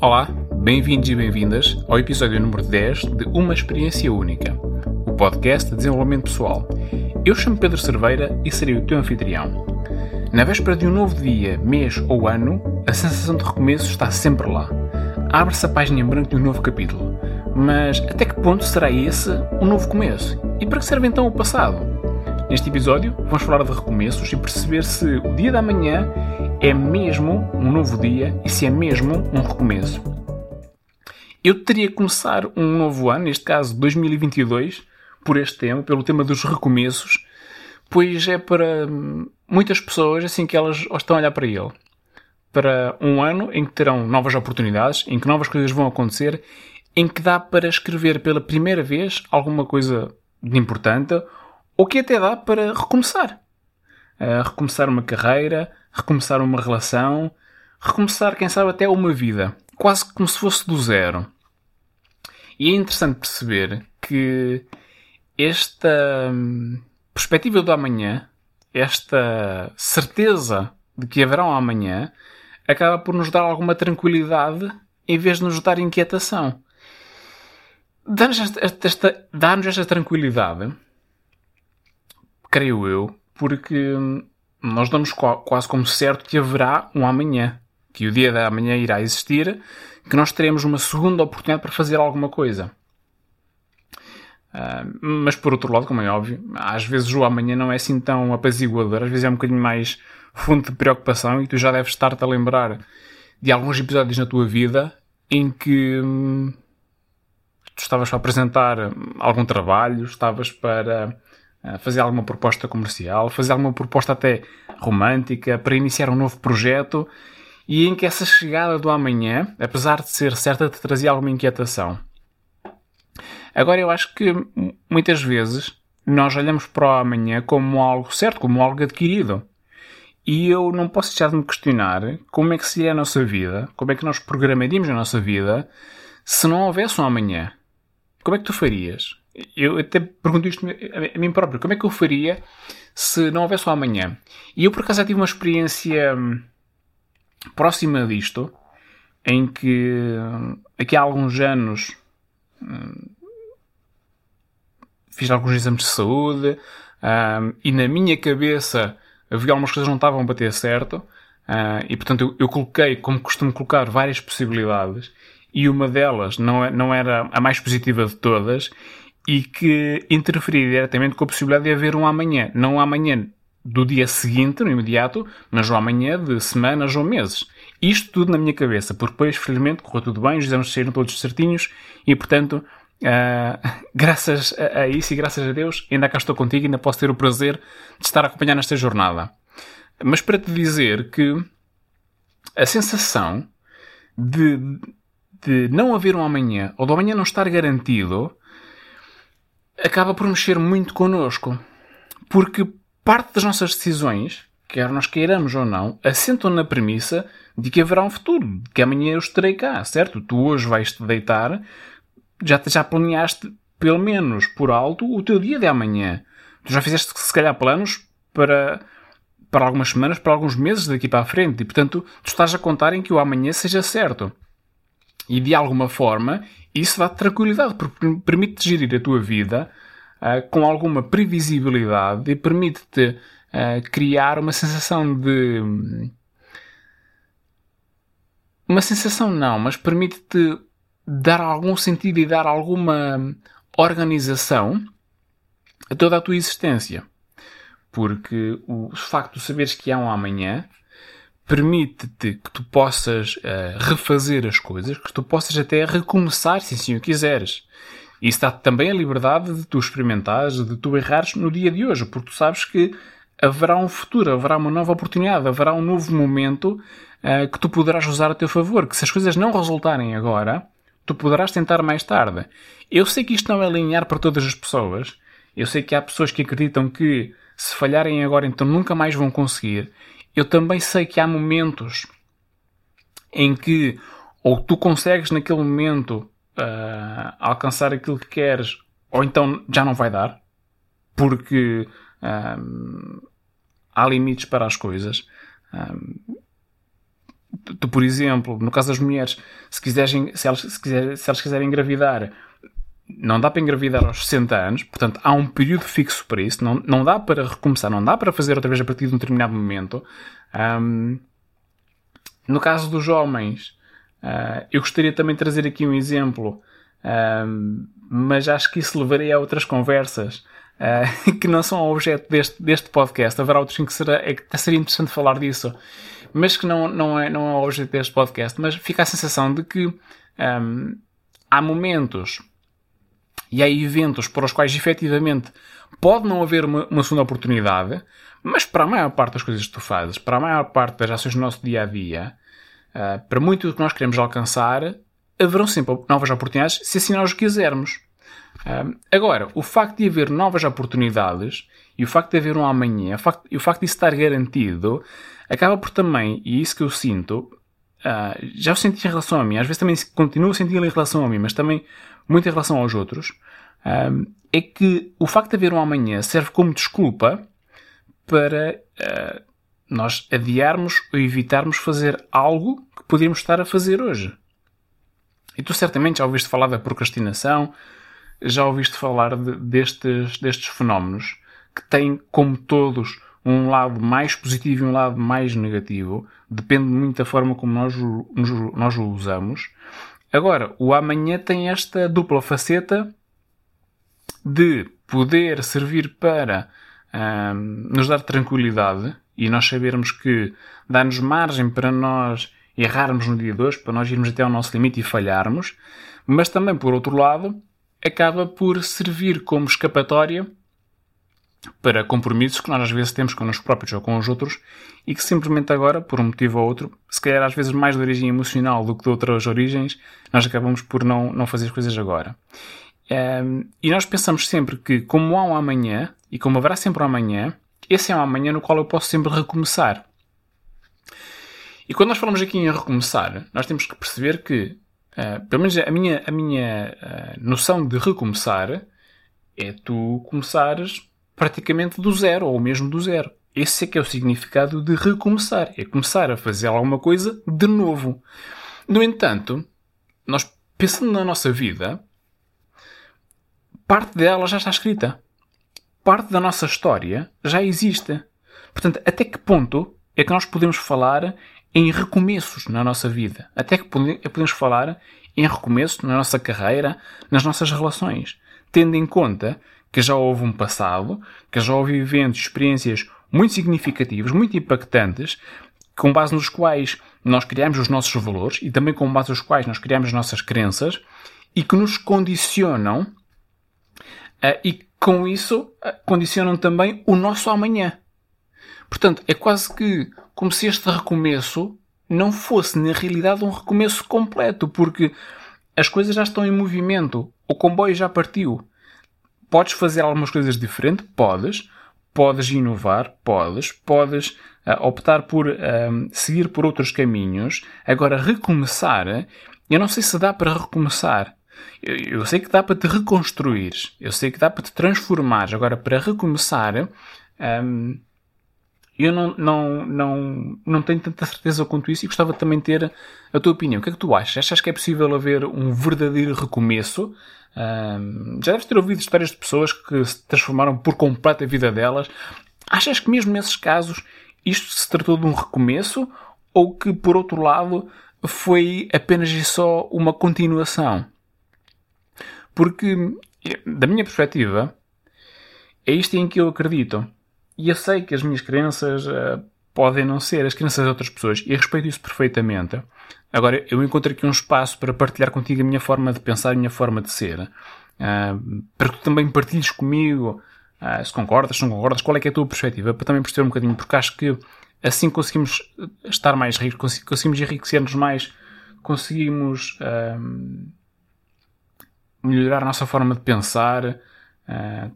Olá, bem-vindos e bem-vindas ao episódio número 10 de Uma Experiência Única, o podcast de desenvolvimento pessoal. Eu chamo Pedro Cerveira e serei o teu anfitrião. Na véspera de um novo dia, mês ou ano, a sensação de recomeço está sempre lá. Abre-se a página em branco de um novo capítulo. Mas até que ponto será esse um novo começo? E para que serve então o passado? Neste episódio, vamos falar de recomeços e perceber se o dia da manhã é mesmo um novo dia e se é mesmo um recomeço. Eu teria que começar um novo ano, neste caso 2022, por este tema, pelo tema dos recomeços, pois é para muitas pessoas assim que elas estão a olhar para ele. Para um ano em que terão novas oportunidades, em que novas coisas vão acontecer, em que dá para escrever pela primeira vez alguma coisa de importante, ou que até dá para recomeçar. Uh, recomeçar uma carreira, recomeçar uma relação, recomeçar, quem sabe, até uma vida. Quase como se fosse do zero. E é interessante perceber que esta hum, perspectiva do amanhã, esta certeza de que haverá um amanhã, acaba por nos dar alguma tranquilidade em vez de nos dar inquietação. Dá-nos esta, esta, esta tranquilidade, creio eu, porque hum, nós damos quase como certo que haverá um amanhã, que o dia da amanhã irá existir, que nós teremos uma segunda oportunidade para fazer alguma coisa. Uh, mas por outro lado, como é óbvio, às vezes o amanhã não é assim tão apaziguador, às vezes é um bocadinho mais fonte de preocupação e tu já deves estar-te a lembrar de alguns episódios na tua vida em que hum, tu estavas para apresentar algum trabalho, estavas para fazer alguma proposta comercial, fazer alguma proposta até romântica, para iniciar um novo projeto e em que essa chegada do amanhã, apesar de ser certa, te trazia alguma inquietação. Agora eu acho que muitas vezes nós olhamos para o amanhã como algo certo, como algo adquirido. E eu não posso deixar de me questionar como é que seria a nossa vida, como é que nós programaríamos a nossa vida se não houvesse um amanhã. Como é que tu farias? Eu até pergunto isto a mim próprio. Como é que eu faria se não houvesse o amanhã? E eu, por acaso, já tive uma experiência hum, próxima disto, em que hum, aqui há alguns anos hum, fiz alguns exames de saúde e na minha cabeça havia algumas coisas que não estavam a bater certo. E portanto eu, eu, coloquei, como costumo colocar, várias possibilidades e uma delas não, é, não era a mais positiva de todas e que interferir diretamente com a possibilidade de haver um amanhã. Não um amanhã do dia seguinte, no imediato, mas um amanhã de semanas ou meses. Isto tudo na minha cabeça, porque depois, felizmente, correu tudo bem, os exames saíram todos certinhos e, portanto, uh, graças a, a, isso e graças a Deus, ainda cá estou contigo ainda posso ter o prazer de estar a acompanhar nesta jornada. Mas para te dizer que a sensação de, de não haver um amanhã ou do amanhã não estar garantido acaba por mexer muito connosco. Porque parte das nossas decisões, quer nós queiramos ou não, assentam na premissa de que haverá um futuro, de que amanhã eu estarei cá, certo? Tu hoje vais-te deitar, já, já planeaste, pelo menos por alto, o teu dia de amanhã. Tu já fizeste, se calhar, planos para, para algumas semanas, para alguns meses daqui para a frente, e portanto, tu estás a contar em que o amanhã seja certo. E de alguma forma, isso dá-te tranquilidade, porque permite-te gerir a tua vida uh, com alguma previsibilidade e permite-te uh, criar uma sensação de. Uma sensação não, mas permite-te dar algum sentido e dar alguma organização a toda a tua existência. Porque o facto de saberes que há um amanhã permite-te que tu possas uh, refazer as coisas, que tu possas até recomeçar, se assim o quiseres. Isso dá-te também a liberdade de tu experimentares, de tu errares no dia de hoje, porque tu sabes que haverá um futuro, haverá uma nova oportunidade, haverá um novo momento uh, que tu poderás usar a teu favor. Que se as coisas não resultarem agora, tu poderás tentar mais tarde. Eu sei que isto não é linear para todas as pessoas. Eu sei que há pessoas que acreditam que se falharem agora, então nunca mais vão conseguir. Eu também sei que há momentos em que ou tu consegues naquele momento uh, alcançar aquilo que queres, ou então já não vai dar, porque um, há limites para as coisas. Um, tu, por exemplo, no caso das mulheres, se, quiserem, se, elas, se, quiser, se elas quiserem engravidar, não dá para engravidar aos 60 anos, portanto há um período fixo para isso, não, não dá para recomeçar, não dá para fazer outra vez a partir de um determinado momento. Um, no caso dos homens, uh, eu gostaria também de trazer aqui um exemplo, um, mas acho que isso levaria a outras conversas uh, que não são objeto deste, deste podcast. Haverá outros em que será, é, seria interessante falar disso, mas que não, não, é, não é objeto deste podcast. Mas fica a sensação de que um, há momentos e há eventos para os quais efetivamente pode não haver uma, uma, segunda oportunidade, mas para a maior parte das coisas que tu fazes, para a maior parte das ações do nosso dia a dia, uh, para muito do que nós queremos alcançar, haverão sempre novas oportunidades se assim nós quisermos. Uh, agora, o facto de haver novas oportunidades e o facto de haver um amanhã, o facto, e o facto de isso estar garantido, acaba por também, e isso que eu sinto, uh, já o senti em relação a mim, às vezes também continuo a sentir em relação a mim, mas também muito em relação aos outros, um, é que o facto de haver um amanhã serve como desculpa para uh, nós adiarmos ou evitarmos fazer algo que poderíamos estar a fazer hoje. E tu certamente já ouviste falar da procrastinação, já ouviste falar de, destes, destes fenómenos que têm, como todos, um lado mais positivo e um lado mais negativo. Depende muito da forma como nós, nós o usamos. Agora, o amanhã tem esta dupla faceta de poder servir para nos dar tranquilidade e nós sabermos que dá-nos margem para nós errarmos no dia de hoje, para nós irmos até ao nosso limite e falharmos, mas também, por outro lado, acaba por servir como escapatória para compromissos que nós às vezes temos connosco próprios ou com os outros e que simplesmente agora, por um motivo ou outro, se calhar às vezes mais de origem emocional do que de outras origens, nós acabamos por não, não fazer as coisas agora. Um, e nós pensamos sempre que, como há um amanhã, e como haverá sempre um amanhã, esse é um amanhã no qual eu posso sempre recomeçar. E quando nós falamos aqui em recomeçar, nós temos que perceber que, uh, pelo menos a minha, a minha uh, noção de recomeçar é tu começares praticamente do zero, ou mesmo do zero. Esse é que é o significado de recomeçar. É começar a fazer alguma coisa de novo. No entanto, nós pensando na nossa vida, parte dela já está escrita. Parte da nossa história já existe. Portanto, até que ponto é que nós podemos falar em recomeços na nossa vida? Até que podemos falar em recomeços na nossa carreira, nas nossas relações? Tendo em conta que já houve um passado, que já houve eventos, experiências muito significativos, muito impactantes, com base nos quais nós criamos os nossos valores e também com base nos quais nós criamos as nossas crenças e que nos condicionam uh, e com isso uh, condicionam também o nosso amanhã. Portanto, é quase que como se este recomeço não fosse na realidade um recomeço completo, porque as coisas já estão em movimento, o comboio já partiu. Podes fazer algumas coisas diferentes? Podes. Podes inovar? Podes. Podes uh, optar por uh, seguir por outros caminhos. Agora, recomeçar, eu não sei se dá para recomeçar. Eu, eu sei que dá para te reconstruir. Eu sei que dá para te transformar. Agora, para recomeçar, um, eu não, não, não, não tenho tanta certeza quanto isso e gostava também de ter a tua opinião. O que é que tu achas? Achas que é possível haver um verdadeiro recomeço? Já deves ter ouvido histórias de pessoas que se transformaram por completo a vida delas. Achas que mesmo nesses casos isto se tratou de um recomeço ou que, por outro lado, foi apenas e só uma continuação? Porque, da minha perspectiva, é isto em que eu acredito. E eu sei que as minhas crenças uh, podem não ser as crenças de outras pessoas. E respeito isso perfeitamente. Agora, eu encontro aqui um espaço para partilhar contigo a minha forma de pensar, a minha forma de ser, uh, para que tu também partilhes comigo uh, se concordas, se não concordas, qual é, é a tua perspectiva, para também perceber um bocadinho, porque acho que assim conseguimos estar mais ricos, conseguimos enriquecer-nos mais, conseguimos uh, melhorar a nossa forma de pensar,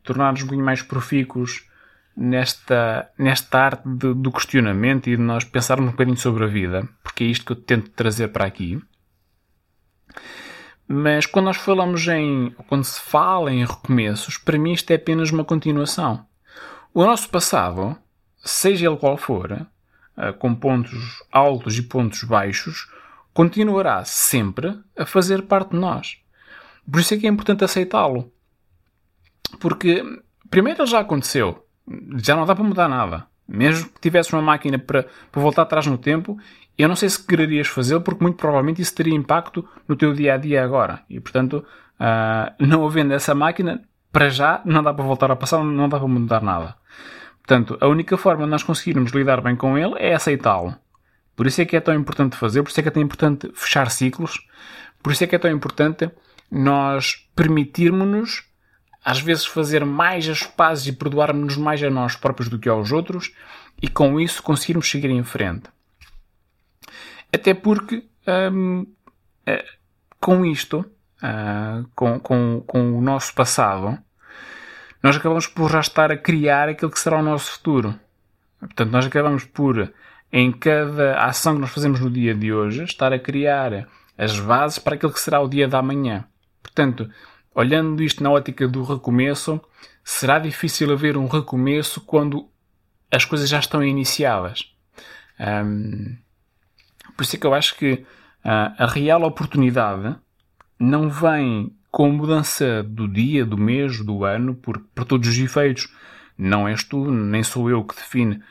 tornar-nos um bocadinho mais profícuos nesta, nesta arte de, do questionamento e de nós pensarmos um bocadinho sobre a vida, porque é isto que eu tento trazer para aqui. Mas quando nós falamos em, quando se fala em recomeços, para mim isto é apenas uma continuação. O nosso passado, seja ele qual for, uh, com pontos altos e pontos baixos, continuará sempre a fazer parte de nós. Por isso é que é importante aceitá-lo. Porque, primeiro, ele já aconteceu. Já não dá para mudar nada. Mesmo que tivesse uma máquina para, para voltar atrás no tempo, eu não sei se quererias fazê-lo, porque muito provavelmente isso teria impacto no teu dia a dia agora. E, portanto, uh, não havendo essa máquina, para já não dá para voltar ao passado, não dá para mudar nada. Portanto, a única forma de nós conseguirmos lidar bem com ele é aceitá-lo. Por isso é que é tão importante fazer, por isso é que é tão importante fechar ciclos, por isso é que é tão importante nós permitirmos-nos, às vezes, fazer mais as pazes e perdoarmos-nos mais a nós próprios do que aos outros e com isso conseguirmos seguir em frente. Até porque, hum, eh, com isto, uh, com, com, com o nosso passado, nós acabamos por já estar a criar aquilo que será o nosso futuro. Portanto, nós acabamos por, em cada ação que nós fazemos no dia de hoje, estar a criar as bases para aquilo que será o dia da manhã. Portanto, olhando isto na ótica do recomeço, será difícil haver um recomeço quando as coisas já estão iniciadas. Um, por isso é que eu acho que uh, a real oportunidade não vem com mudança do dia, do mês, do ano, porque para todos os efeitos não és tu, nem sou eu que define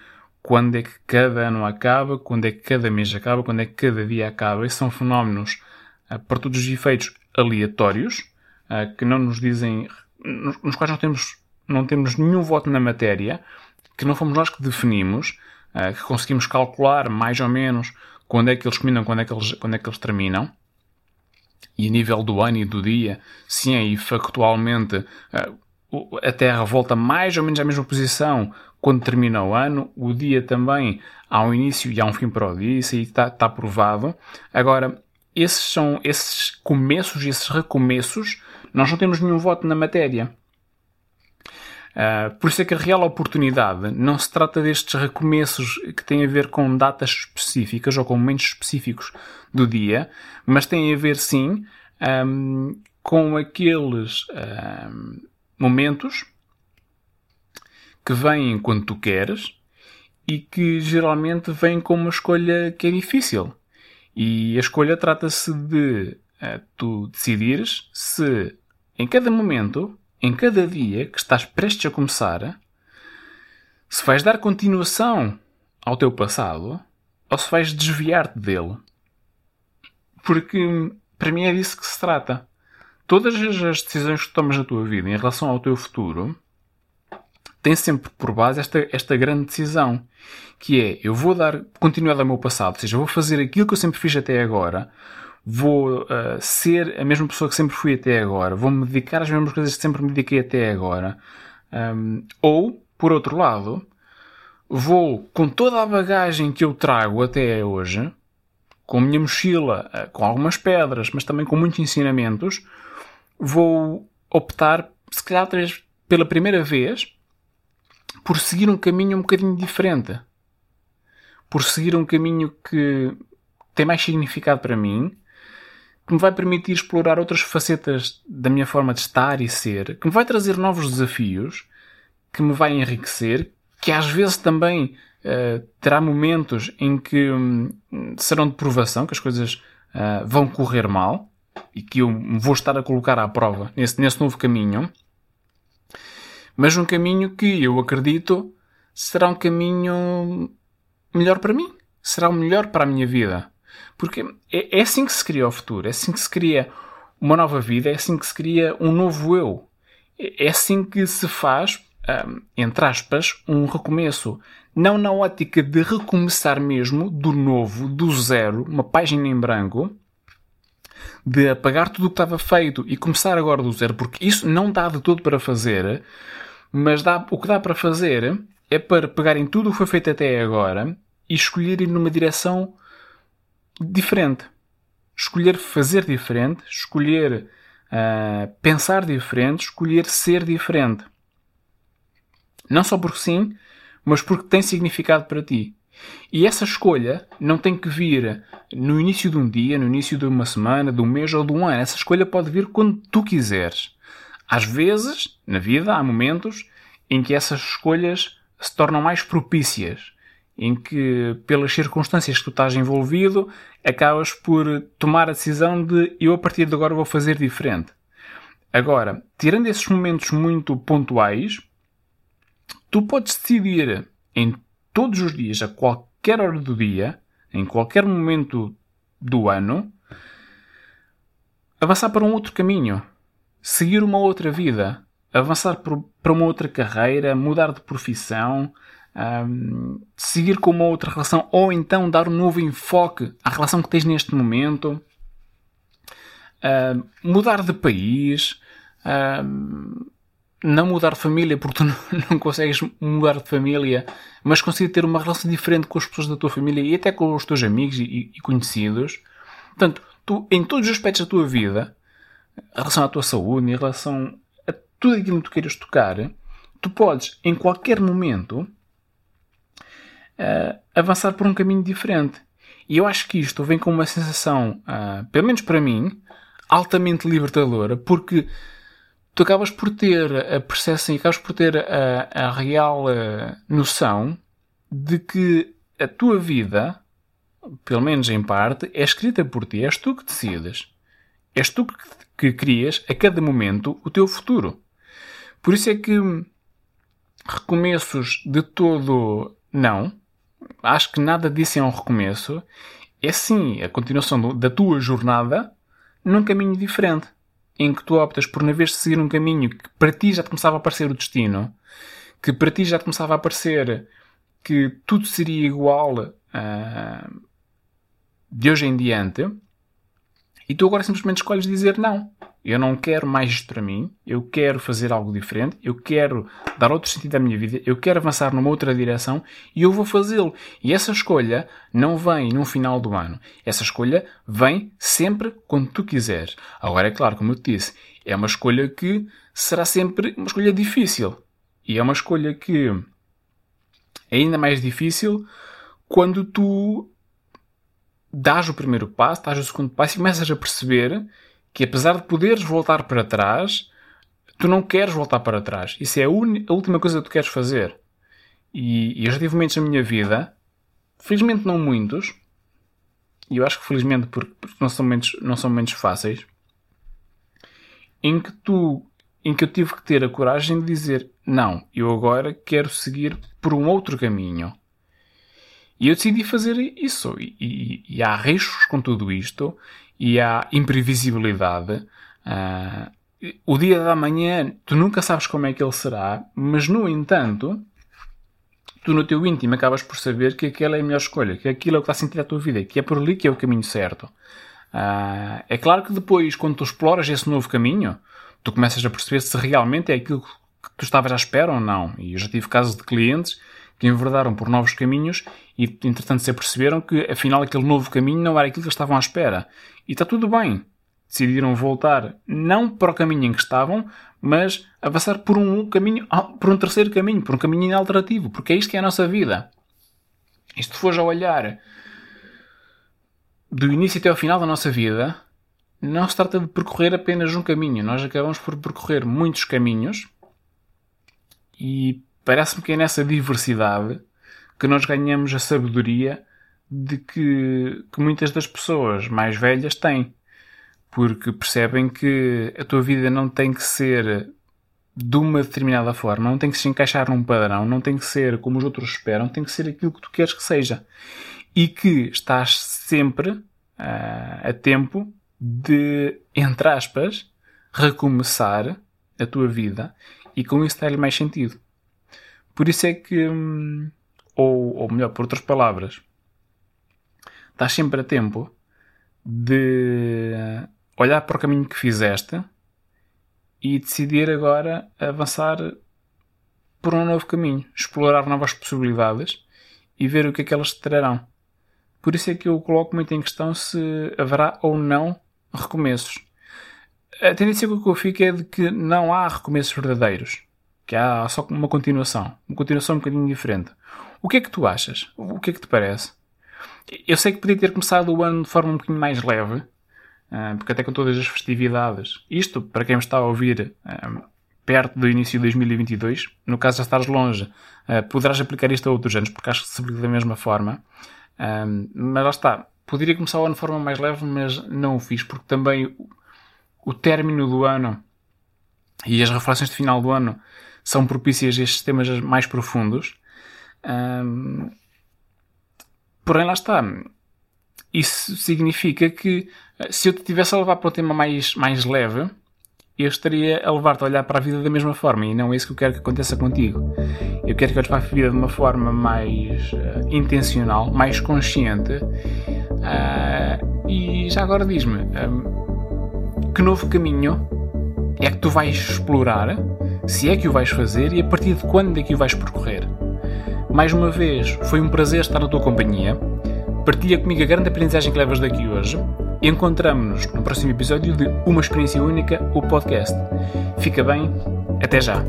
quando é que cada ano acaba, quando é que cada mês acaba, quando é que cada dia acaba. Esses são fenómenos, uh, para todos os efeitos, aleatórios, uh, que não nos dizem, nos, nos, quais não temos, não temos nenhum voto na matéria, que não fomos nós que definimos, uh, que conseguimos calcular mais ou menos quando é que eles combinam, quando é que eles, quando é que eles terminam e a nível do ano e do dia, sim, aí factualmente eh, a Terra volta mais ou menos à mesma posição quando termina o ano, o dia também há um início e há um fim para o dia, isso aí está, está provado. Agora, esses são esses começos esses recomeços, nós não temos nenhum voto na matéria. Uh, por isso é que a real oportunidade não se trata destes recomeços que têm a ver com datas específicas ou com momentos específicos do dia, mas tem a ver sim um, com aqueles um, momentos que vêm quando tu queres e que geralmente vêm com uma escolha que é difícil. E a escolha trata-se de uh, tu decidires se em cada momento em cada dia que estás prestes a começar, se vais dar continuação ao teu passado ou se vais desviar-te dele. Porque para mim é disso que se trata. Todas as decisões que tomas na tua vida em relação ao teu futuro têm sempre por base esta, esta grande decisão, que é eu vou dar continuidade ao meu passado, ou seja, vou fazer aquilo que eu sempre fiz até agora, vou uh, ser a mesma pessoa que sempre fui até agora, vou me dedicar às mesmas coisas que sempre me dediquei até agora, um, ou, por outro lado, vou com toda a bagagem que eu trago até hoje, com a minha mochila, uh, com algumas pedras, mas também com muitos ensinamentos, vou optar, se calhar pela primeira vez, por seguir um caminho um bocadinho diferente. Por seguir um caminho que tem mais significado para mim que me vai permitir explorar outras facetas da minha forma de estar e ser, que me vai trazer novos desafios, que me vai enriquecer, que às vezes também uh, terá momentos em que um, serão de provação, que as coisas uh, vão correr mal e que eu vou estar a colocar à prova nesse, nesse novo caminho, mas um caminho que eu acredito será um caminho melhor para mim, será o melhor para a minha vida. Porque é, é assim que se cria o futuro, é assim que se cria uma nova vida, é assim que se cria um novo eu. É, é assim que se faz, um, entre aspas, um recomeço. Não na ótica de recomeçar mesmo, do novo, do zero, uma página em branco, de apagar tudo o que estava feito e começar agora do zero, porque isso não dá de todo para fazer, mas dá, o que dá para fazer é para pegar em tudo o que foi feito até agora e escolher ir numa direção diferente. Escolher fazer diferente, escolher uh, pensar diferente, escolher ser diferente. Não só porque sim, mas porque tem significado para ti. E essa escolha não tem que vir no início de um dia, no início de uma semana, de um mês ou de um ano. Essa escolha pode vir quando tu quiseres. Às vezes, na vida, há momentos em que essas escolhas se tornam mais propícias em que, pelas circunstâncias que tu estás envolvido, acabas por tomar a decisão de eu a partir de agora vou fazer diferente. Agora, tirando esses momentos muito pontuais, tu podes decidir em todos os dias, a qualquer hora do dia, em qualquer momento do ano, avançar para um outro caminho, seguir uma outra vida, avançar para uma outra carreira, mudar de profissão, um, seguir com uma outra relação, ou então dar um novo enfoque à relação que tens neste momento, uh, mudar de país, uh, não mudar de família porque tu não, não, consegues mudar de família, mas conseguir ter uma relação diferente com as pessoas da tua família e até com os teus amigos e, e conhecidos. Portanto, tu, em todos os aspectos da tua vida, em relação à tua saúde, em relação a tudo aquilo que tu queiras tocar, tu podes, em qualquer momento, uh, avançar por um caminho diferente. E eu acho que isto vem com uma sensação, uh, pelo menos para mim, altamente libertadora, porque tu acabas por ter a percepção e acabas por ter a, a real uh, noção de que a tua vida, pelo menos em parte, é escrita por ti, és tu que decides. És tu que, que crias a cada momento o teu futuro. Por isso é que recomeços de todo não, acho que nada disso é um recomeço. É sim a continuação do, da tua jornada num caminho diferente. Em que tu optas por, na vez de seguir um caminho que para ti já te começava a parecer o destino, que para ti já te começava a parecer que tudo seria igual uh, de hoje em diante, e tu agora simplesmente escolhes dizer não. Eu não quero mais isto para mim, eu quero fazer algo diferente, eu quero dar outro sentido à minha vida, eu quero avançar numa outra direção e eu vou fazê-lo. E essa escolha não vem no final do ano. Essa escolha vem sempre quando tu quiseres. Agora, é claro, como eu te disse, é uma escolha que será sempre uma escolha difícil. E é uma escolha que é ainda mais difícil quando tu dás o primeiro passo, dás o segundo passo e começas a perceber que apesar de poderes voltar para trás, tu não queres voltar para trás. Isso é a, a última coisa que tu queres fazer. E, e, eu já tive momentos na minha vida, felizmente não muitos, e eu acho que felizmente porque, porque não, são momentos, não são momentos fáceis, em que tu em que eu tive que ter a coragem de dizer não, eu agora quero seguir por um outro caminho. E eu decidi fazer isso. E, e, e há riscos com tudo isto, e há imprevisibilidade. Uh, o dia da manhã, tu nunca sabes como é que ele será, mas no entanto, tu no teu íntimo acabas por saber que aquela é a melhor escolha, que aquilo é o que está a sentir a tua vida, que é por ali que é o caminho certo. Uh, é claro que depois, quando tu exploras esse novo caminho, tu começas a perceber se realmente é aquilo que tu estavas à espera ou não. E eu já tive casos de clientes que enverdaram por novos caminhos e, entretanto, se aperceberam que, afinal, aquele novo caminho não era aquilo que eles estavam à espera. E está tudo bem. Decidiram voltar não para o caminho em que estavam, mas avançar por um caminho, ah, por um terceiro caminho, por um caminho alternativo, porque é isto que é a nossa vida. E se tu fores a olhar do início até ao final da nossa vida, não se trata de percorrer apenas um caminho. Nós acabamos por percorrer muitos caminhos e Parece-me que é nessa diversidade que nós ganhamos a sabedoria de que, que muitas das pessoas mais velhas têm. Porque percebem que a tua vida não tem que ser de uma determinada forma, não tem que se encaixar num padrão, não tem que ser como os outros esperam, tem que ser aquilo que tu queres que seja. E que estás sempre uh, a tempo de, entre aspas, recomeçar a tua vida e com isso dar-lhe mais sentido. Por isso é que, hum, ou, ou melhor, por outras palavras, estás sempre a tempo de olhar para o caminho que fizeste e decidir agora avançar por um novo caminho, explorar novas possibilidades e ver o que é que elas te trarão. Por isso é que eu coloco muito em questão se haverá ou não recomeços. A tendência que eu fico é de que não há recomeços verdadeiros que há só uma continuação, uma continuação um bocadinho diferente. O que é que tu achas? O que é que te parece? Eu sei que podia ter começado o ano de forma um bocadinho mais leve, ah, porque até com todas as festividades, isto, para quem me está a ouvir, ah, perto do início de 2022, no caso já estás longe, uh, poderás aplicar isto a outros anos, porque acho que se aplica da mesma forma. Mas lá está, poderia começar o ano de forma mais leve, mas não o fiz, porque também o, término do ano e as reflexões de final do ano são propícias a estes temas mais profundos. Porém, lá está. Isso significa que se eu te tivesse a levar para um tema mais, mais leve, eu estaria a levar-te a olhar para a vida da mesma forma e não é isso que eu quero que aconteça contigo. Eu quero que olhes para a vida de uma forma mais uh, intencional, mais consciente. Uh, e já agora diz-me, um, que novo caminho é que tu vais explorar, se é que o vais fazer e a partir de quando é que o vais percorrer? Mais uma vez, foi um prazer estar na tua companhia. Partilha comigo a grande aprendizagem que levas daqui hoje Encontramos-nos no próximo episódio de Uma Experiência Única, o podcast. Fica bem, até já!